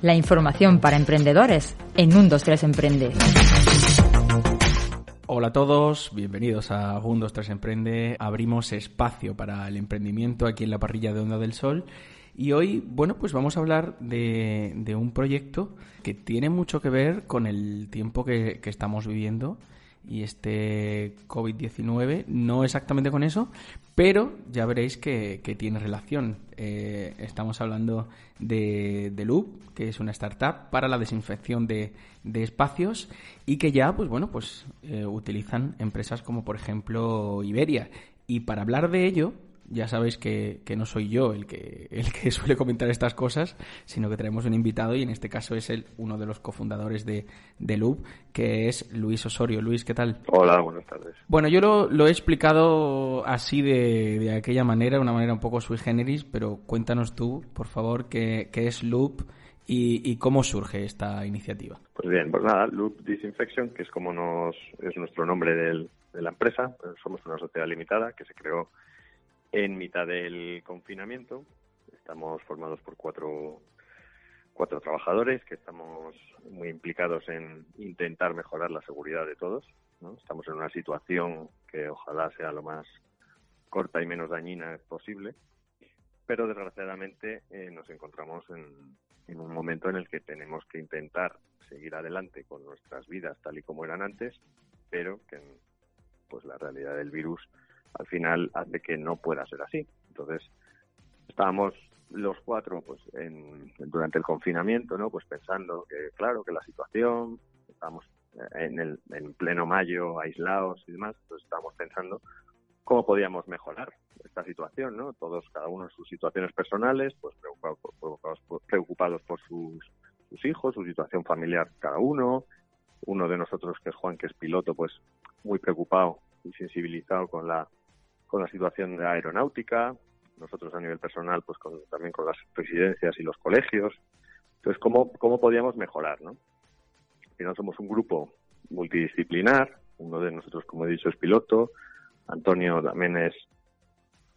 La información para emprendedores en un 23 Emprende. Hola a todos, bienvenidos a 123 Emprende. Abrimos espacio para el emprendimiento aquí en la parrilla de Onda del Sol. Y hoy, bueno, pues vamos a hablar de, un proyecto que tiene mucho que ver con el tiempo que, que estamos viviendo y este COVID-19, no exactamente con eso, pero ya veréis que, tiene relación. Eh, estamos hablando de, de, Loop, que es una startup para la desinfección de, espacios y que ya, pues bueno, pues eh, utilizan empresas como por ejemplo Iberia. Y para hablar de ello, ya sabéis que, no soy yo el que, el que suele comentar estas cosas, sino que tenemos un invitado y en este caso es el, uno de los cofundadores de, de Loop, que es Luis Osorio. Luis, ¿qué tal? Hola, buenas tardes. Bueno, yo lo, he explicado así de, de, aquella manera, una manera un poco sui generis, pero cuéntanos tú, por favor, qué, qué es Loop y, cómo surge esta iniciativa. Pues bien, pues nada, Loop Disinfection, que es como nos, es nuestro nombre del, de la empresa, somos una sociedad limitada que se creó en mitad del confinamiento. Estamos formados por cuatro, cuatro trabajadores que estamos muy implicados en intentar mejorar la seguridad de todos. Estamos en una situación que ojalá sea lo más corta y menos dañina posible, pero desgraciadamente eh, nos encontramos en, en un momento en el que tenemos que intentar seguir adelante con nuestras vidas tal y como eran antes, pero que pues la realidad del virus al final hace que no pueda ser así. Entonces, estábamos los cuatro pues en, durante el confinamiento, ¿no? Pues pensando que, claro, que la situación, estamos en, el, en pleno mayo aislados y demás, pues estábamos pensando cómo podíamos mejorar esta situación, ¿no? Todos, cada uno en sus situaciones personales, pues preocupados por, preocupados por sus, sus hijos, su situación familiar cada uno. Uno de nosotros, que es Juan, que es piloto, pues muy preocupado y sensibilizado con la con la situación de aeronáutica, nosotros a nivel personal, pues también con las residencias y los colegios. Entonces, ¿cómo, cómo podíamos mejorar? ¿no? Al final somos un grupo multidisciplinar, uno de nosotros, como he dicho, es piloto, Antonio también es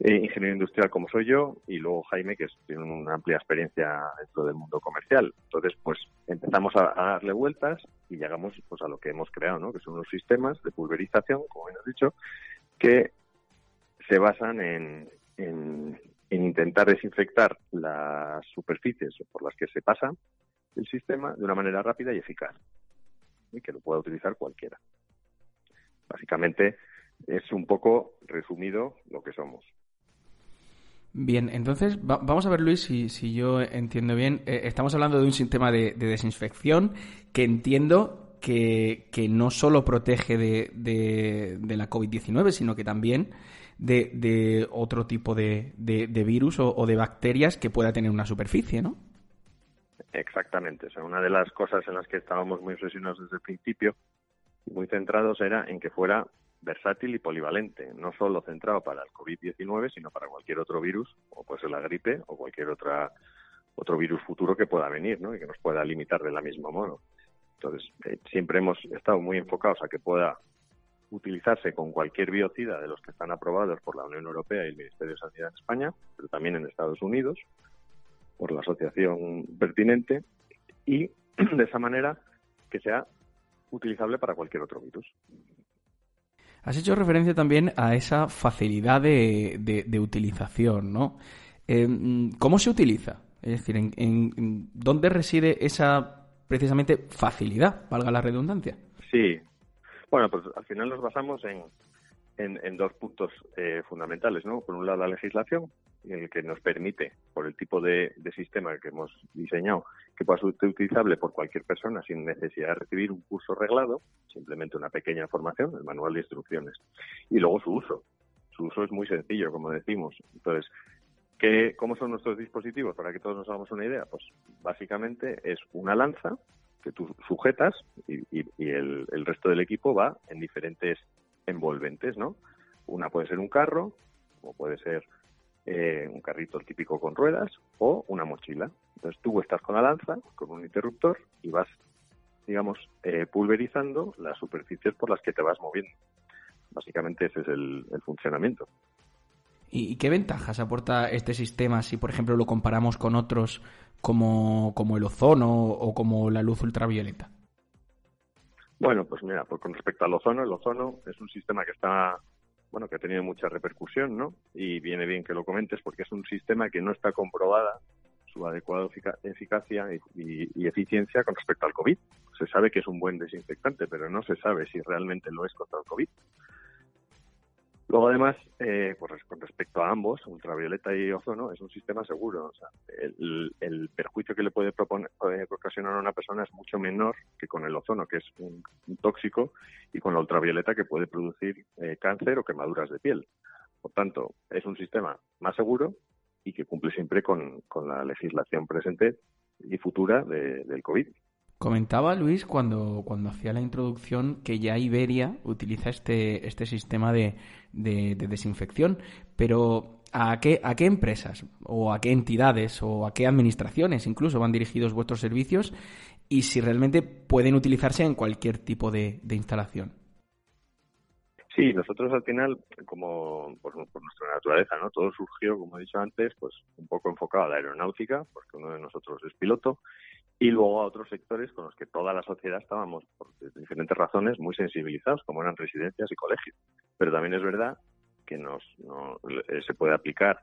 eh, ingeniero industrial como soy yo, y luego Jaime, que tiene una amplia experiencia dentro del mundo comercial. Entonces, pues empezamos a, darle vueltas y llegamos pues a lo que hemos creado, ¿no? que son unos sistemas de pulverización, como bien has dicho, que se basan en, en, intentar desinfectar las superficies por las que se pasa el sistema de una manera rápida y eficaz y que lo pueda utilizar cualquiera. Básicamente es un poco resumido lo que somos. Bien, entonces vamos a ver, Luis, si, si yo entiendo bien. Eh, estamos hablando de un sistema de, desinfección que entiendo que, que, no solo protege de, de la COVID-19, sino que también de, de otro tipo de, de, virus o, de bacterias que pueda tener una superficie, ¿no? Exactamente. O sea, una de las cosas en las que estábamos muy obsesionados desde el principio, muy centrados, era en que fuera versátil y polivalente, no solo centrado para el COVID-19, sino para cualquier otro virus, o puede ser la gripe o cualquier otra otro virus futuro que pueda venir, ¿no? Y que nos pueda limitar de la misma modo. Entonces, eh, siempre hemos estado muy enfocados a que pueda utilizarse con cualquier biocida de los que están aprobados por la Unión Europea y el Ministerio de Sanidad en España, pero también en Estados Unidos, por la asociación pertinente, y de esa manera que sea utilizable para cualquier otro virus. Has hecho referencia también a esa facilidad de, de, utilización, ¿no? Eh, ¿Cómo se utiliza? Es decir, ¿en, en, dónde reside esa precisamente facilidad, valga la redundancia? Sí, bueno, pues al final nos basamos en, en, dos puntos eh, fundamentales, ¿no? Por un lado, la legislación, el que nos permite, por el tipo de, sistema que hemos diseñado, que pueda ser utilizable por cualquier persona sin necesidad de recibir un curso reglado, simplemente una pequeña formación, el manual de instrucciones. Y luego su uso. Su uso es muy sencillo, como decimos. Entonces, ¿qué, ¿cómo son nuestros dispositivos? Para que todos nos hagamos una idea, pues básicamente es una lanza que tú sujetas y, el, resto del equipo va en diferentes envolventes, ¿no? Una puede ser un carro, o puede ser eh, un carrito típico con ruedas, o una mochila. Entonces tú estás con la lanza, con un interruptor, y vas, digamos, eh, pulverizando las superficies por las que te vas moviendo. Básicamente ese es el funcionamiento. ¿Y qué ventajas aporta este sistema si, por ejemplo, lo comparamos con otros como, como el ozono o como la luz ultravioleta? Bueno, pues mira, pues con respecto al ozono, el ozono es un sistema que está, bueno, que ha tenido mucha repercusión, ¿no? Y viene bien que lo comentes porque es un sistema que no está comprobada su adecuada eficacia y, eficiencia con respecto al COVID. Se sabe que es un buen desinfectante, pero no se sabe si realmente lo es contra el COVID. Luego, además, eh, pues con respecto a ambos, ultravioleta y ozono, es un sistema seguro. O sea, el, perjuicio que le puede proponer, ocasionar a una persona es mucho menor que con el ozono, que es un, tóxico, y con la ultravioleta, que puede producir eh, cáncer o quemaduras de piel. Por tanto, es un sistema más seguro y que cumple siempre con, la legislación presente y futura del COVID. Comentaba Luis cuando, cuando hacía la introducción que ya Iberia utiliza este, este sistema de, de, desinfección, pero ¿a qué, ¿a qué empresas o a qué entidades o a qué administraciones incluso van dirigidos vuestros servicios y si realmente pueden utilizarse en cualquier tipo de, instalación? Sí, nosotros al final, como por, por, nuestra naturaleza, ¿no? Todo surgió, como he dicho antes, pues un poco enfocado a la aeronáutica, porque uno de nosotros es piloto, y luego a otros sectores con los que toda la sociedad estábamos, por diferentes razones, muy sensibilizados, como eran residencias y colegios. Pero también es verdad que nos, eh, se puede aplicar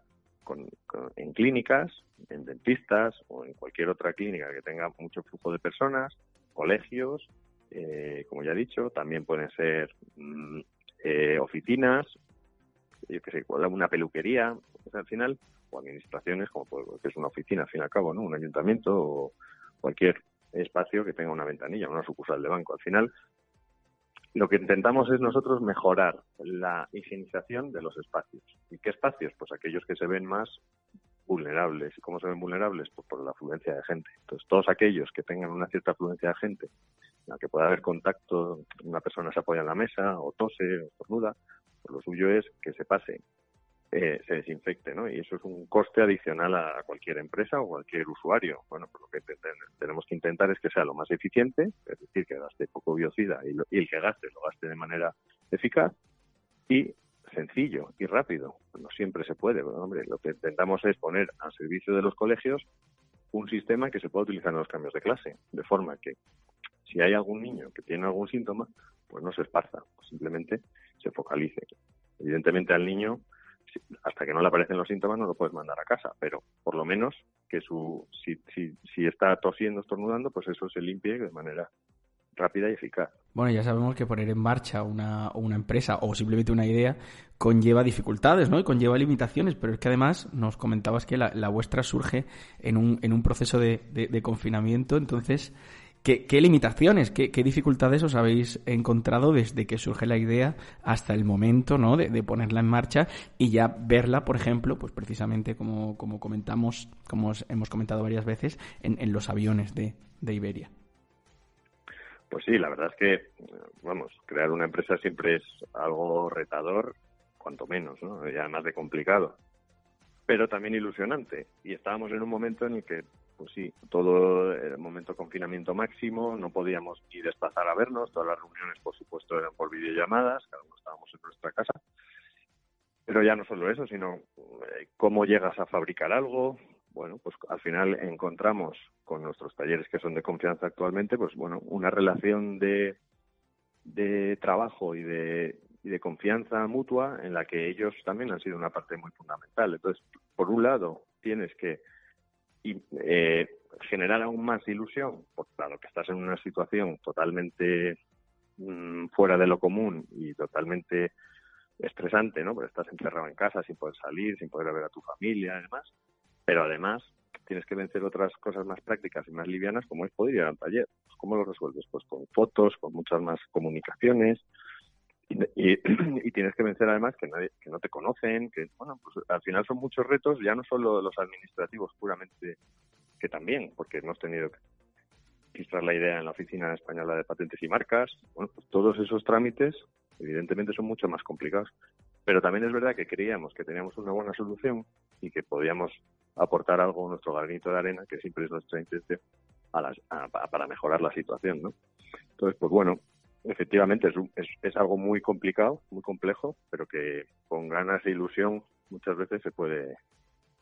en clínicas, en dentistas o en cualquier otra clínica que tenga mucho flujo de personas, colegios, eh, como ya he dicho, también pueden ser mm, eh, oficinas, yo que sé, una peluquería, al final, o administraciones, como que es una oficina, al fin y al cabo, ¿no? Un ayuntamiento o, cualquier espacio que tenga una ventanilla, una sucursal de banco. Al final, lo que intentamos es nosotros mejorar la higienización de los espacios. ¿Y qué espacios? Pues aquellos que se ven más vulnerables. ¿Y cómo se ven vulnerables? Pues por la afluencia de gente. Entonces, todos aquellos que tengan una cierta afluencia de gente, en la que pueda haber contacto, una persona se apoya en la mesa, o tose, o estornuda, pues lo suyo es que se pase eh, se desinfecte, ¿no? Y eso es un coste adicional a cualquier empresa o cualquier usuario. Bueno, pues lo que tenemos que intentar es que sea lo más eficiente, es decir, que gaste poco biocida y, el que gaste lo gaste de manera eficaz y sencillo y rápido. No siempre se puede, pero, hombre, lo que intentamos es poner al servicio de los colegios un sistema que se pueda utilizar en los cambios de clase, de forma que si hay algún niño que tiene algún síntoma, pues no se esparza, simplemente se focalice. Evidentemente al niño hasta que no le aparecen los síntomas no lo puedes mandar a casa, pero por lo menos que su si, si, si está tosiendo, estornudando, pues eso se limpie de manera rápida y eficaz. Bueno, ya sabemos que poner en marcha una, una empresa o simplemente una idea conlleva dificultades, ¿no? Y conlleva limitaciones, pero es que además nos comentabas que la, vuestra surge en un, en un proceso de, de confinamiento, entonces ¿Qué, limitaciones, qué, dificultades os habéis encontrado desde que surge la idea hasta el momento ¿no? de, ponerla en marcha y ya verla, por ejemplo, pues precisamente como, como comentamos, como hemos comentado varias veces, en, los aviones de, Iberia? Pues sí, la verdad es que, vamos, crear una empresa siempre es algo retador, cuanto menos, ¿no? Y además de complicado, pero también ilusionante. Y estábamos en un momento en el que pues sí, todo el momento confinamiento máximo, no podíamos ni desplazar a vernos, todas las reuniones, por supuesto, eran por videollamadas, cada uno estábamos en nuestra casa. Pero ya no solo eso, sino eh, cómo llegas a fabricar algo. Bueno, pues al final encontramos con nuestros talleres que son de confianza actualmente, pues bueno, una relación de, de trabajo y de, y de confianza mutua en la que ellos también han sido una parte muy fundamental. Entonces, por un lado, tienes que y eh, generar aún más ilusión, porque claro que estás en una situación totalmente mm, fuera de lo común y totalmente estresante, ¿no? Porque estás encerrado en casa sin poder salir, sin poder ver a tu familia y demás. Pero además tienes que vencer otras cosas más prácticas y más livianas, como es poder ir al taller. ¿Cómo lo resuelves? Pues con fotos, con muchas más comunicaciones, y, tienes que vencer además que, que no te conocen, que bueno, pues al final son muchos retos, ya no solo los administrativos puramente, que también, porque hemos tenido que registrar la idea en la Oficina Española de Patentes y Marcas, bueno, pues todos esos trámites evidentemente son mucho más complicados, pero también es verdad que creíamos que teníamos una buena solución y que podíamos aportar algo nuestro granito de arena, que siempre es nuestra intención, a para mejorar la situación, ¿no? Entonces, pues bueno, efectivamente es, es, algo muy complicado, muy complejo, pero que con ganas e ilusión muchas veces se puede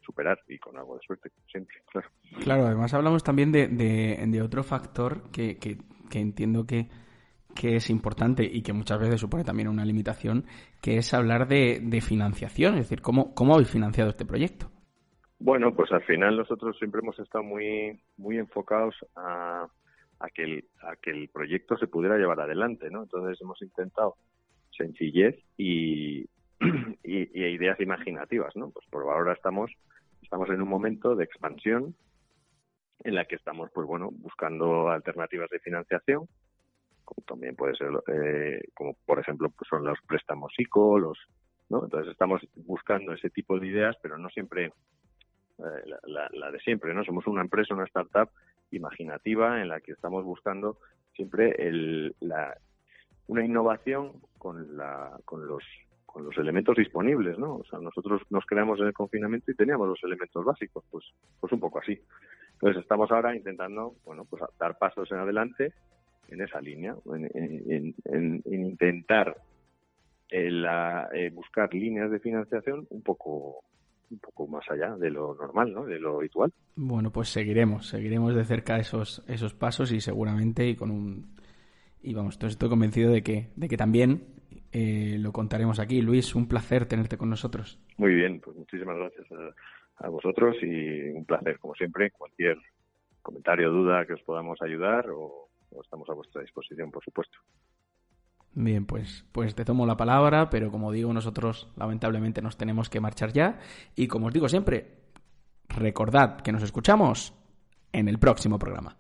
superar y con algo de suerte, siempre, claro. Claro, además hablamos también de, de, otro factor que, que, entiendo que, que es importante y que muchas veces supone también una limitación, que es hablar de, de financiación, es decir, ¿cómo, cómo habéis financiado este proyecto? Bueno, pues al final nosotros siempre hemos estado muy, muy enfocados a, a, que el, a que el proyecto se pudiera llevar adelante, ¿no? Entonces hemos intentado sencillez y, y, ideas imaginativas, ¿no? Pues por ahora estamos, estamos en un momento de expansión en la que estamos, pues bueno, buscando alternativas de financiación, como también puede ser, eh, como por ejemplo, pues son los préstamos ICO, los, ¿no? Entonces estamos buscando ese tipo de ideas, pero no siempre eh, la, de siempre, ¿no? Somos una empresa, una startup imaginativa en la que estamos buscando siempre el, la, una innovación con, la, con los con los elementos disponibles, ¿no? O sea, nosotros nos creamos en el confinamiento y teníamos los elementos básicos, pues, pues un poco así. Entonces estamos ahora intentando, bueno, pues dar pasos en adelante en esa línea, en, intentar eh, eh, buscar líneas de financiación un poco un poco más allá de lo normal, ¿no? De lo habitual. Bueno, pues seguiremos, seguiremos de cerca esos esos pasos y seguramente y con un y vamos, estoy convencido de que de que también eh, lo contaremos aquí. Luis, un placer tenerte con nosotros. Muy bien, pues muchísimas gracias a, vosotros y un placer, como siempre. Cualquier comentario, duda que os podamos ayudar o, estamos a vuestra disposición, por supuesto. Bien, pues, pues te tomo la palabra, pero como digo, nosotros lamentablemente nos tenemos que marchar ya. Y como os digo siempre, recordad que nos escuchamos en el próximo programa.